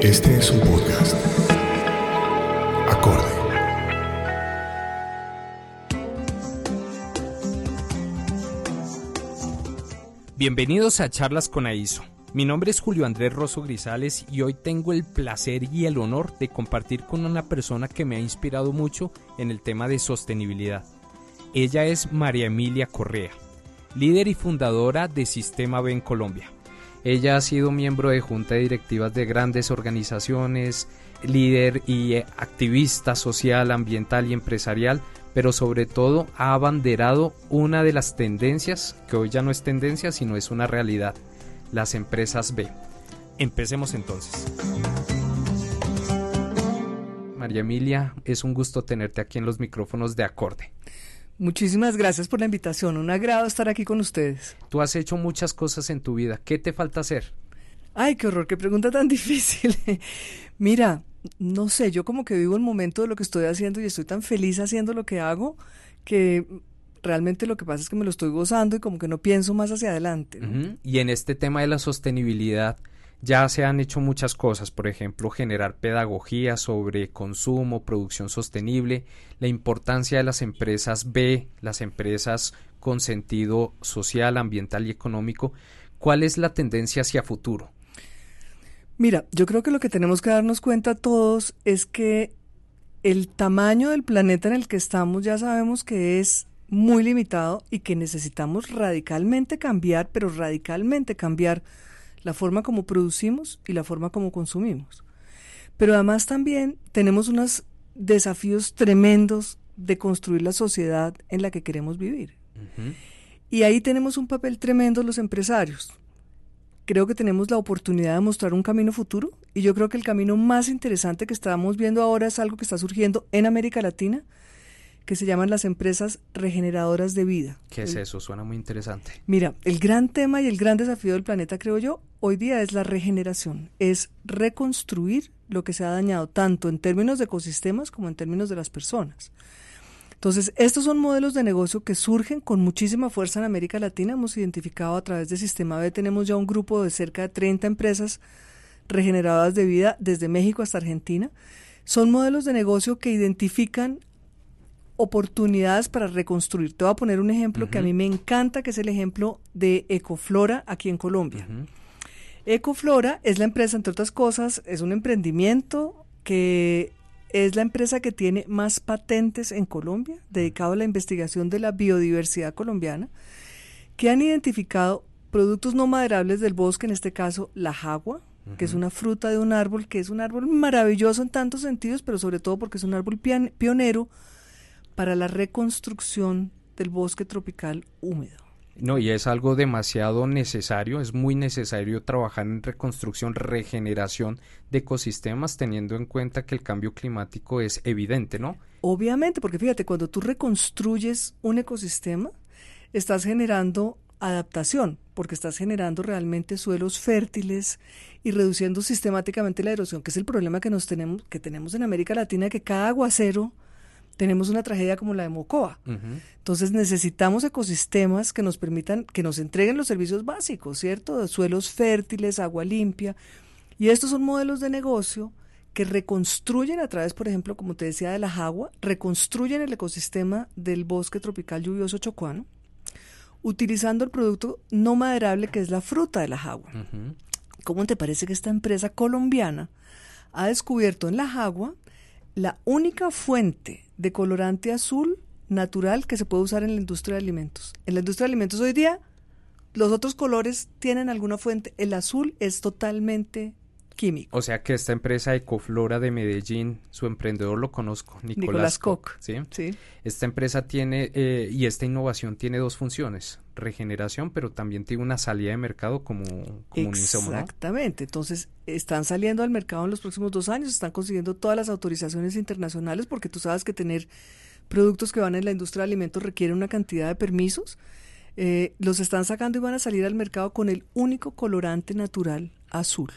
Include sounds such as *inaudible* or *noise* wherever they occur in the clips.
Este es un podcast. Acorde. Bienvenidos a Charlas con AISO. Mi nombre es Julio Andrés Rosso Grisales y hoy tengo el placer y el honor de compartir con una persona que me ha inspirado mucho en el tema de sostenibilidad. Ella es María Emilia Correa, líder y fundadora de Sistema B en Colombia. Ella ha sido miembro de junta de directivas de grandes organizaciones, líder y activista social, ambiental y empresarial, pero sobre todo ha abanderado una de las tendencias, que hoy ya no es tendencia, sino es una realidad, las empresas B. Empecemos entonces. María Emilia, es un gusto tenerte aquí en los micrófonos de Acorde. Muchísimas gracias por la invitación. Un agrado estar aquí con ustedes. Tú has hecho muchas cosas en tu vida. ¿Qué te falta hacer? Ay, qué horror, qué pregunta tan *laughs* difícil. Mira, no sé, yo como que vivo el momento de lo que estoy haciendo y estoy tan feliz haciendo lo que hago que realmente lo que pasa es que me lo estoy gozando y como que no pienso más hacia adelante. Y en este tema de la sostenibilidad, ya se han hecho muchas cosas, por ejemplo, generar pedagogía sobre consumo, producción sostenible, la importancia de las empresas B, las empresas con sentido social, ambiental y económico. ¿Cuál es la tendencia hacia futuro? Mira, yo creo que lo que tenemos que darnos cuenta todos es que el tamaño del planeta en el que estamos ya sabemos que es muy limitado y que necesitamos radicalmente cambiar, pero radicalmente cambiar la forma como producimos y la forma como consumimos. Pero además también tenemos unos desafíos tremendos de construir la sociedad en la que queremos vivir. Y ahí tenemos un papel tremendo los empresarios. Creo que tenemos la oportunidad de mostrar un camino futuro y yo creo que el camino más interesante que estamos viendo ahora es algo que está surgiendo en América Latina, que se llaman las empresas regeneradoras de vida. ¿Qué es eso? Suena muy interesante. Mira, el gran tema y el gran desafío del planeta, creo yo, hoy día es la regeneración, es reconstruir lo que se ha dañado, tanto en términos de ecosistemas como en términos de las personas. Entonces, estos son modelos de negocio que surgen con muchísima fuerza en América Latina. Hemos identificado a través de Sistema B, tenemos ya un grupo de cerca de 30 empresas regeneradoras de vida desde México hasta Argentina. Son modelos de negocio que identifican oportunidades para reconstruir. Te voy a poner un ejemplo que a mí me encanta, que es el ejemplo de Ecoflora aquí en Colombia. Ecoflora es la empresa, entre otras cosas, es un emprendimiento que es la empresa que tiene más patentes en Colombia, dedicado a la investigación de la biodiversidad colombiana, que han identificado productos no maderables del bosque, en este caso la jagua, que es una fruta de un árbol, que es un árbol maravilloso en tantos sentidos, pero sobre todo porque es un árbol pionero para la reconstrucción del bosque tropical húmedo. No, y es algo demasiado necesario, es muy necesario trabajar en reconstrucción, regeneración de ecosistemas, teniendo en cuenta que el cambio climático es evidente, ¿no? Obviamente, porque fíjate, cuando tú reconstruyes un ecosistema, estás generando adaptación, porque estás generando realmente suelos fértiles y reduciendo sistemáticamente la erosión, que es el problema que nos tenemos, que tenemos en América Latina, que cada aguacero tenemos una tragedia como la de Mocoa. Entonces necesitamos ecosistemas que nos permitan, que nos entreguen los servicios básicos, ¿cierto? Suelos fértiles, agua limpia. Y estos son modelos de negocio que reconstruyen a través, por ejemplo, como te decía, de la agua, reconstruyen el ecosistema del bosque tropical lluvioso chocuano, utilizando el producto no maderable que es la fruta de la agua. ¿Cómo te parece que esta empresa colombiana ha descubierto en la agua la única fuente de colorante azul natural que se puede usar en la industria de alimentos. En la industria de alimentos hoy día los otros colores tienen alguna fuente, el azul es totalmente químico. O sea que esta empresa Ecoflora de Medellín, su emprendedor lo conozco, Nicolás, Koch. ¿sí? ¿sí? Esta empresa tiene, eh, y esta innovación tiene dos funciones, regeneración, pero también tiene una salida de mercado como, como un Exactamente, entonces están saliendo al mercado en los próximos dos años, están consiguiendo todas las autorizaciones internacionales, porque tú sabes que tener productos que van en la industria de alimentos requiere una cantidad de permisos. Eh, los están sacando y van a salir al mercado con el único colorante natural azul.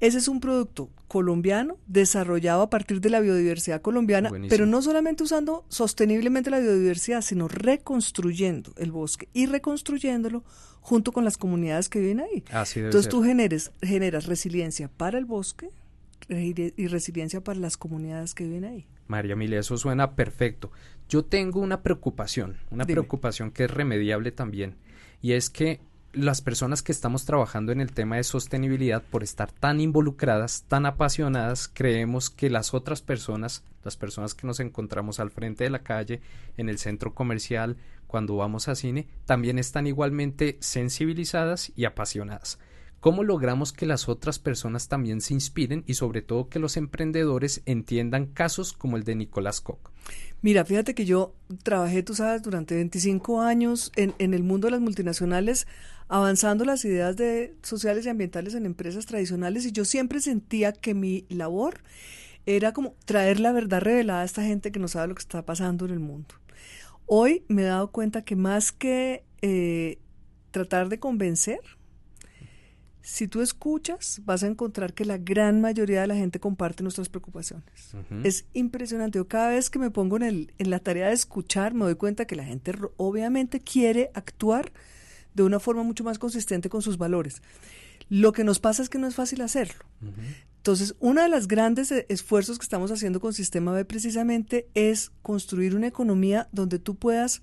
Ese es un producto colombiano desarrollado a partir de la biodiversidad colombiana, pero no solamente usando sosteniblemente la biodiversidad, sino reconstruyendo el bosque y reconstruyéndolo junto con las comunidades que viven ahí. Entonces tú generes, generas resiliencia para el bosque y resiliencia para las comunidades que viven ahí. María Emilia, eso suena perfecto. Yo tengo una preocupación, una preocupación que es remediable también, y es que las personas que estamos trabajando en el tema de sostenibilidad, por estar tan involucradas, tan apasionadas, creemos que las otras personas, las personas que nos encontramos al frente de la calle, en el centro comercial, cuando vamos a cine, también están igualmente sensibilizadas y apasionadas. ¿Cómo logramos que las otras personas también se inspiren y sobre todo que los emprendedores entiendan casos como el de Nicolás Koch? Mira, fíjate que yo trabajé, tú sabes, durante 25 años en, el mundo de las multinacionales avanzando las ideas de sociales y ambientales en empresas tradicionales y yo siempre sentía que mi labor era como traer la verdad revelada a esta gente que no sabe lo que está pasando en el mundo. Hoy me he dado cuenta que más que eh, tratar de convencer, si tú escuchas, vas a encontrar que la gran mayoría de la gente comparte nuestras preocupaciones. Es impresionante. Yo cada vez que me pongo en, el, en la tarea de escuchar, me doy cuenta que la gente obviamente quiere actuar de una forma mucho más consistente con sus valores. Lo que nos pasa es que no es fácil hacerlo. Entonces, uno de los grandes e, esfuerzos que estamos haciendo con Sistema B precisamente es construir una economía donde tú puedas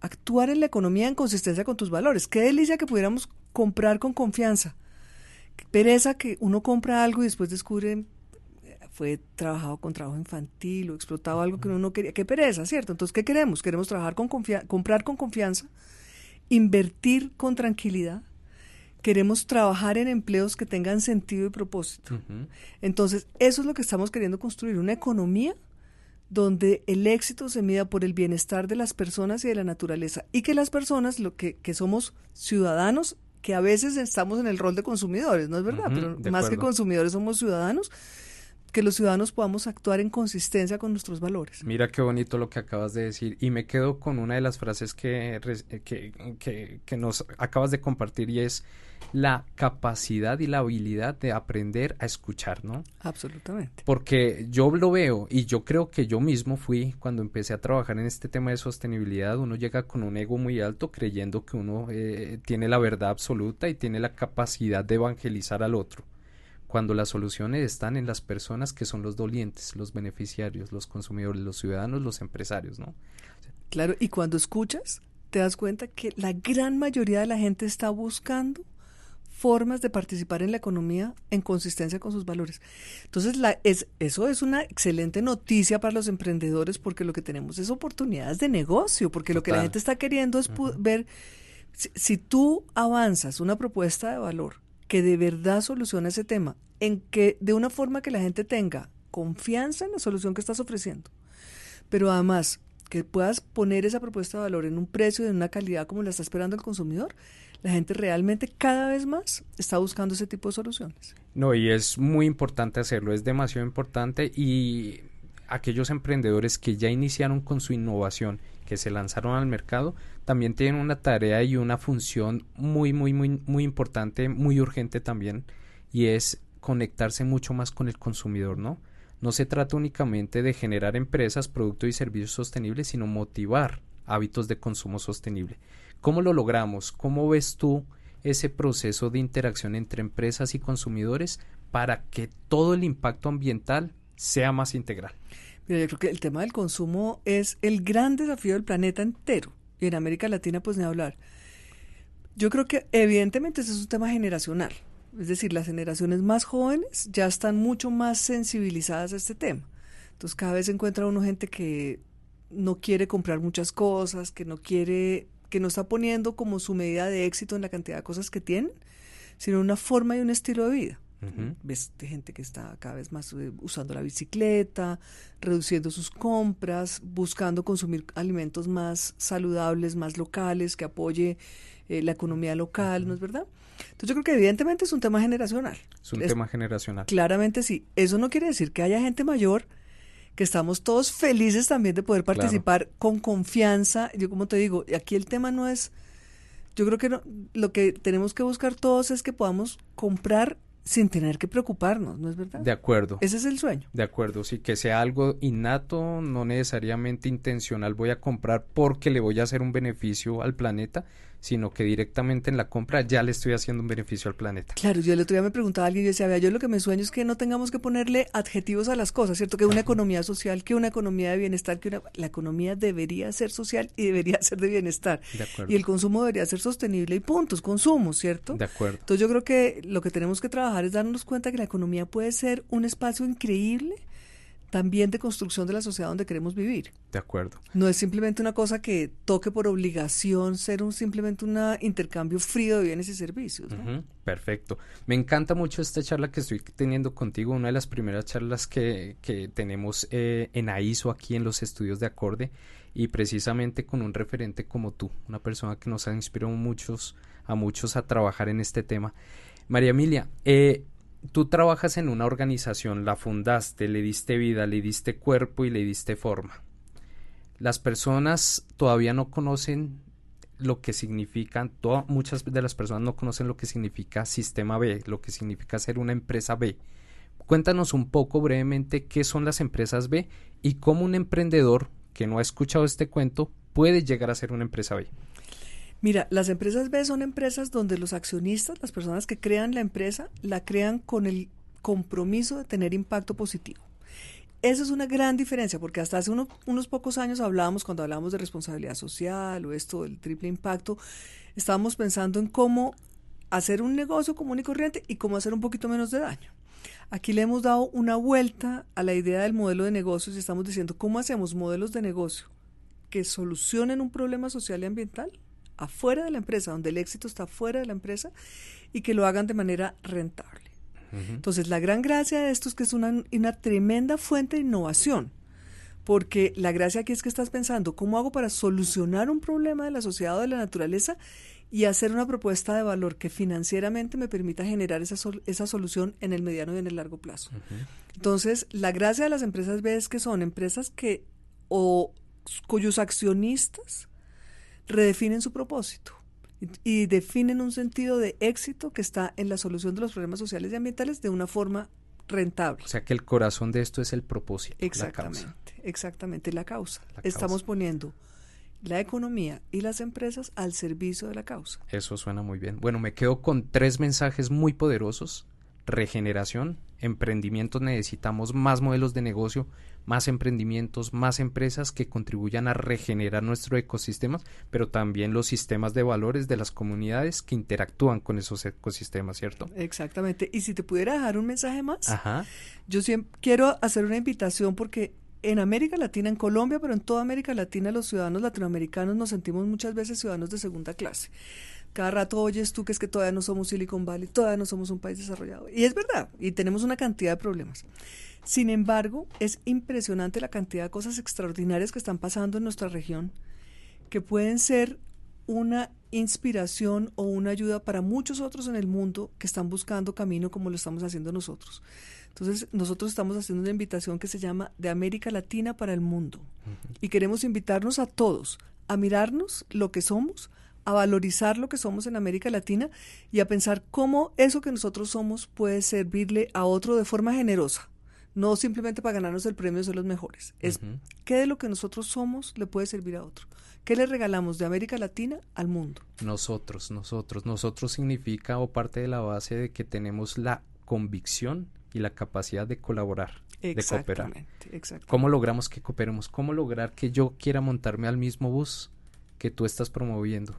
actuar en la economía en consistencia con tus valores. Qué delicia que pudiéramos comprar con confianza. Qué pereza que uno compra algo y después descubre eh, fue trabajado con trabajo infantil o explotado algo que uno no quería. Qué pereza, ¿cierto? Entonces, ¿qué queremos? Queremos trabajar con comprar con confianza invertir con tranquilidad, queremos trabajar en empleos que tengan sentido y propósito. Entonces, eso es lo que estamos queriendo construir, una economía donde el éxito se mida por el bienestar de las personas y de la naturaleza y que las personas, lo que, que somos ciudadanos, que a veces estamos en el rol de consumidores, ¿no es verdad? Pero más que consumidores somos ciudadanos, que los ciudadanos podamos actuar en consistencia con nuestros valores. Mira qué bonito lo que acabas de decir y me quedo con una de las frases que, que, que, nos acabas de compartir y es la capacidad y la habilidad de aprender a escuchar, ¿no? Absolutamente. Porque yo lo veo y yo creo que yo mismo fui cuando empecé a trabajar en este tema de sostenibilidad, uno llega con un ego muy alto creyendo que uno eh, tiene la verdad absoluta y tiene la capacidad de evangelizar al otro cuando las soluciones están en las personas que son los dolientes, los beneficiarios, los consumidores, los ciudadanos, los empresarios, ¿no? Claro, y cuando escuchas, te das cuenta que la gran mayoría de la gente está buscando formas de participar en la economía en consistencia con sus valores. Entonces, la, es, eso es una excelente noticia para los emprendedores porque lo que tenemos es oportunidades de negocio, porque lo que la gente está queriendo es ver si, tú avanzas una propuesta de valor que de verdad solucione ese tema, en que de una forma que la gente tenga confianza en la solución que estás ofreciendo, pero además que puedas poner esa propuesta de valor en un precio de una calidad como la está esperando el consumidor, la gente realmente cada vez más está buscando ese tipo de soluciones. No, y es muy importante hacerlo, es demasiado importante y aquellos emprendedores que ya iniciaron con su innovación, que se lanzaron al mercado, también tienen una tarea y una función muy, muy, muy, muy importante, muy urgente también, y es conectarse mucho más con el consumidor, ¿no? No se trata únicamente de generar empresas, productos y servicios sostenibles, sino motivar hábitos de consumo sostenible. ¿Cómo lo logramos? ¿Cómo ves tú ese proceso de interacción entre empresas y consumidores para que todo el impacto ambiental sea más integral? Mira, yo creo que el tema del consumo es el gran desafío del planeta entero y en América Latina pues ni hablar. Yo creo que evidentemente ese es un tema generacional, es decir, las generaciones más jóvenes ya están mucho más sensibilizadas a este tema. Entonces cada vez encuentra uno gente que no quiere comprar muchas cosas, que no quiere, que no está poniendo como su medida de éxito en la cantidad de cosas que tienen, sino una forma y un estilo de vida. Ves gente que está cada vez más eh, usando la bicicleta, reduciendo sus compras, buscando consumir alimentos más saludables, más locales, que apoye eh, la economía local, ¿no es verdad? Entonces yo creo que evidentemente es un tema generacional. Es un tema generacional. Claramente sí. Eso no quiere decir que haya gente mayor que estamos todos felices también de poder participar con confianza. Yo como te digo, aquí el tema no es, yo creo que lo que tenemos que buscar todos es que podamos comprar sin tener que preocuparnos, ¿no es verdad? De acuerdo. Ese es el sueño. De acuerdo, sí, que sea algo innato, no necesariamente intencional, voy a comprar porque le voy a hacer un beneficio al planeta, sino que directamente en la compra ya le estoy haciendo un beneficio al planeta. Claro, yo el otro día me preguntaba a alguien y decía, vea, yo lo que me sueño es que no tengamos que ponerle adjetivos a las cosas, ¿cierto? Que una economía social, que una economía de bienestar, que una... la economía debería ser social y debería *laughs* ser de bienestar. De acuerdo. Y el consumo debería ser sostenible y puntos, consumo, ¿cierto? De acuerdo. Entonces yo creo que lo que tenemos que trabajar es darnos cuenta que la economía puede ser un espacio increíble también de construcción de la sociedad donde queremos vivir. De acuerdo. No es simplemente una cosa que toque por obligación ser un simplemente un intercambio frío de bienes y servicios. Perfecto. Me encanta mucho esta charla que estoy teniendo contigo, una de las primeras charlas que, que tenemos eh, en AISO aquí en los estudios de acorde y precisamente con un referente como tú, una persona que nos ha inspirado muchos, a muchos a trabajar en este tema. María Emilia, eh, tú trabajas en una organización, la fundaste, le diste vida, le diste cuerpo y le diste forma. Las personas todavía no conocen lo que significan, toda- muchas de las personas no conocen lo que significa sistema B, lo que significa ser una empresa B. Cuéntanos un poco brevemente qué son las empresas B y cómo un emprendedor que no ha escuchado este cuento puede llegar a ser una empresa B. Mira, las empresas B son empresas donde los accionistas, las personas que crean la empresa, la crean con el compromiso de tener impacto positivo. Esa es una gran diferencia, porque hasta hace uno- unos pocos años hablábamos, cuando hablábamos de responsabilidad social o esto del triple impacto, estábamos pensando en cómo hacer un negocio común y corriente y cómo hacer un poquito menos de daño. Aquí le hemos dado una vuelta a la idea del modelo de negocios y estamos diciendo cómo hacemos modelos de negocio que solucionen un problema social y ambiental afuera de la empresa, donde el éxito está fuera de la empresa y que lo hagan de manera rentable. Entonces, la gran gracia de esto es que es una, una tremenda fuente de innovación, porque la gracia aquí es que estás pensando, ¿cómo hago para solucionar un problema de la sociedad o de la naturaleza y hacer una propuesta de valor que financieramente me permita generar esa, sol- esa solución en el mediano y en el largo plazo? Entonces, la gracia de las empresas B es que son empresas que o cuyos accionistas redefinen su propósito y, definen un sentido de éxito que está en la solución de los problemas sociales y ambientales de una forma rentable. O sea que el corazón de esto es el propósito, la Exactamente, causa. exactamente la causa. La Estamos causa. poniendo la economía y las empresas al servicio de la causa. Eso suena muy bien. Bueno, me quedo con tres mensajes muy poderosos. Regeneración, emprendimientos, necesitamos más modelos de negocio, más emprendimientos, más empresas que contribuyan a regenerar nuestro ecosistema, pero también los sistemas de valores de las comunidades que interactúan con esos ecosistemas, ¿cierto? Exactamente. Y si te pudiera dejar un mensaje más, Ajá. yo siempre quiero hacer una invitación porque en América Latina, en Colombia, pero en toda América Latina, los ciudadanos latinoamericanos nos sentimos muchas veces ciudadanos de segunda clase. Cada rato oyes tú que es que todavía no somos Silicon Valley, todavía no somos un país desarrollado. Y es verdad, y tenemos una cantidad de problemas. Sin embargo, es impresionante la cantidad de cosas extraordinarias que están pasando en nuestra región, que pueden ser una inspiración o una ayuda para muchos otros en el mundo que están buscando camino como lo estamos haciendo nosotros. Entonces, nosotros estamos haciendo una invitación que se llama De América Latina para el Mundo. Y queremos invitarnos a todos a mirarnos lo que somos, a valorizar lo que somos en América Latina y a pensar cómo eso que nosotros somos puede servirle a otro de forma generosa. No simplemente para ganarnos el premio de ser los mejores. Es Ujú. qué de lo que nosotros somos le puede servir a otro. ¿Qué le regalamos de América Latina al mundo? Nosotros, nosotros, nosotros significa o parte de la base de que tenemos la convicción y la capacidad de colaborar, de cooperar. Exactamente, exactamente. ¿Cómo logramos que cooperemos? ¿Cómo lograr que yo quiera montarme al mismo bus que tú estás promoviendo?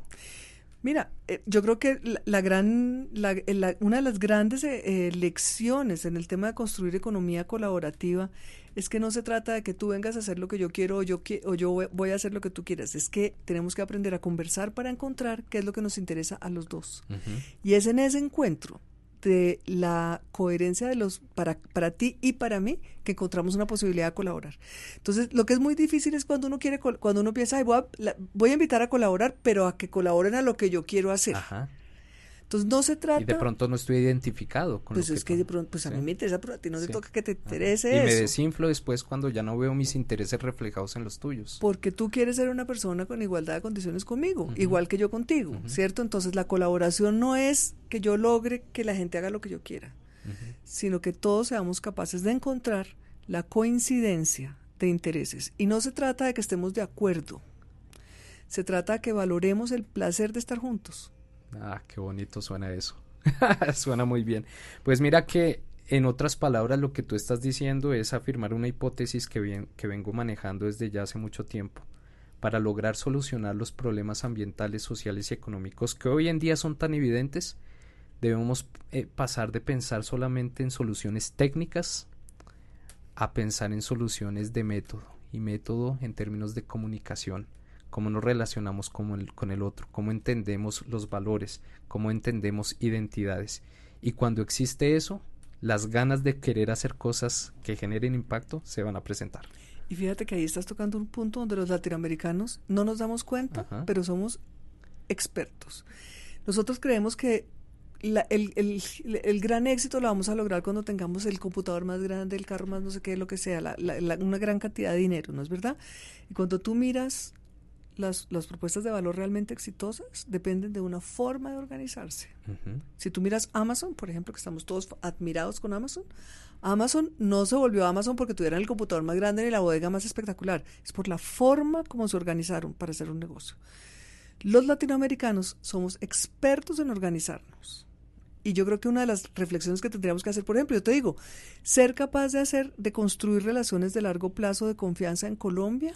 Mira, eh, yo creo que la, la gran, la- eh, la- una de las grandes eh, lecciones en el tema de construir economía colaborativa es que no se trata de que tú vengas a hacer lo que yo quiero o yo, qui- o yo voy- a hacer lo que tú quieras. Es que tenemos que aprender a conversar para encontrar qué es lo que nos interesa a los dos. Y es en ese encuentro de la coherencia de los para, para ti y para mí que encontramos una posibilidad de colaborar. Entonces, lo que es muy difícil es cuando uno quiere cuando uno piensa, "Ay, voy, a, la- voy a invitar a colaborar, pero a que colaboren a lo que yo quiero hacer. Ajá. Entonces, no se trata Y de pronto no estoy identificado con pues lo es que de pronto pues a mí me interesa, pero a ti no te toca que te Ajá. interese Y me eso. desinflo después cuando ya no veo mis intereses reflejados en los tuyos. porque tú quieres ser una persona con igualdad de condiciones conmigo, igual que yo contigo. ¿cierto? Entonces la colaboración no es que yo logre que la gente haga lo que yo quiera. sino que todos seamos capaces de encontrar la coincidencia de intereses. Y no se trata de que estemos de acuerdo, se trata de que valoremos el placer de estar juntos. Ah, qué bonito suena eso. *laughs* suena muy bien. Pues mira que en otras palabras, lo que tú estás diciendo es afirmar una hipótesis que, que vengo manejando desde ya hace mucho tiempo. Para lograr solucionar los problemas ambientales, sociales y económicos que hoy en día son tan evidentes, debemos eh, pasar de pensar solamente en soluciones técnicas a pensar en soluciones de método y método en términos de comunicación, cómo nos relacionamos con el, con el otro, cómo entendemos los valores, cómo entendemos identidades. Y cuando existe eso, las ganas de querer hacer cosas que generen impacto se van a presentar. Y fíjate que ahí estás tocando un punto donde los latinoamericanos no nos damos cuenta, pero somos expertos. Nosotros creemos que el, gran éxito lo vamos a lograr cuando tengamos el computador más grande, el carro más no sé qué, lo que sea, una gran cantidad de dinero, ¿no es verdad? Y cuando tú miras las, las, propuestas de valor realmente exitosas dependen de una forma de organizarse. Si tú miras Amazon, por ejemplo, que estamos todos admirados con Amazon, Amazon no se volvió Amazon porque tuvieran el computador más grande ni la bodega más espectacular, es por la forma como se organizaron para hacer un negocio. Los latinoamericanos somos expertos en organizarnos. Y yo creo que una de las reflexiones que tendríamos que hacer, por ejemplo, yo te digo, ser capaz de hacer, de construir relaciones de largo plazo de confianza en Colombia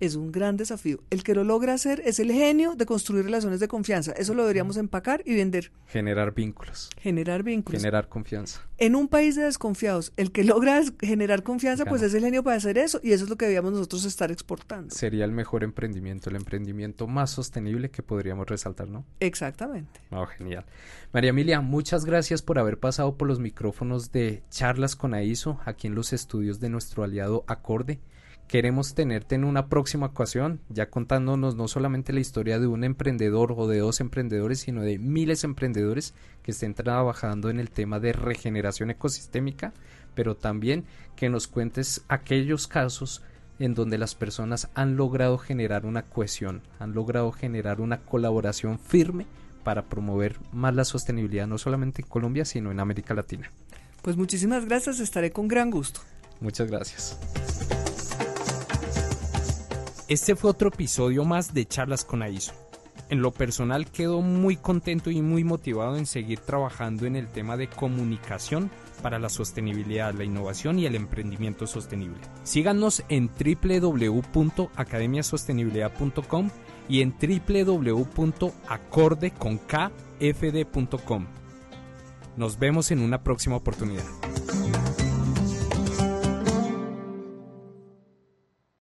es un gran desafío. El que lo logra hacer es el genio de construir relaciones de confianza. Eso lo deberíamos empacar y vender. Generar vínculos. Generar vínculos. Generar confianza. En un país de desconfiados, el que logra generar confianza, pues es el genio para hacer eso y eso es lo que debíamos nosotros estar exportando. Sería el mejor emprendimiento, el emprendimiento más sostenible que podríamos resaltar, ¿no? Exactamente. Oh, genial. María Emilia, muchas gracias por haber pasado por los micrófonos de charlas con AISO aquí en los estudios de nuestro aliado Acorde. Queremos tenerte en una próxima ocasión, ya contándonos no solamente la historia de un emprendedor o de dos emprendedores, sino de miles de emprendedores que estén trabajando en el tema de regeneración ecosistémica, pero también que nos cuentes aquellos casos en donde las personas han logrado generar una cohesión, han logrado generar una colaboración firme para promover más la sostenibilidad no solamente en Colombia, sino en América Latina. Pues muchísimas gracias, estaré con gran gusto. Muchas gracias. Este fue otro episodio más de Charlas con AISO. En lo personal quedo muy contento y muy motivado en seguir trabajando en el tema de comunicación para la sostenibilidad, la innovación y el emprendimiento sostenible. Síganos en www.academiasostenibilidad.com y en www.acordeconkfd.com. Nos vemos en una próxima oportunidad.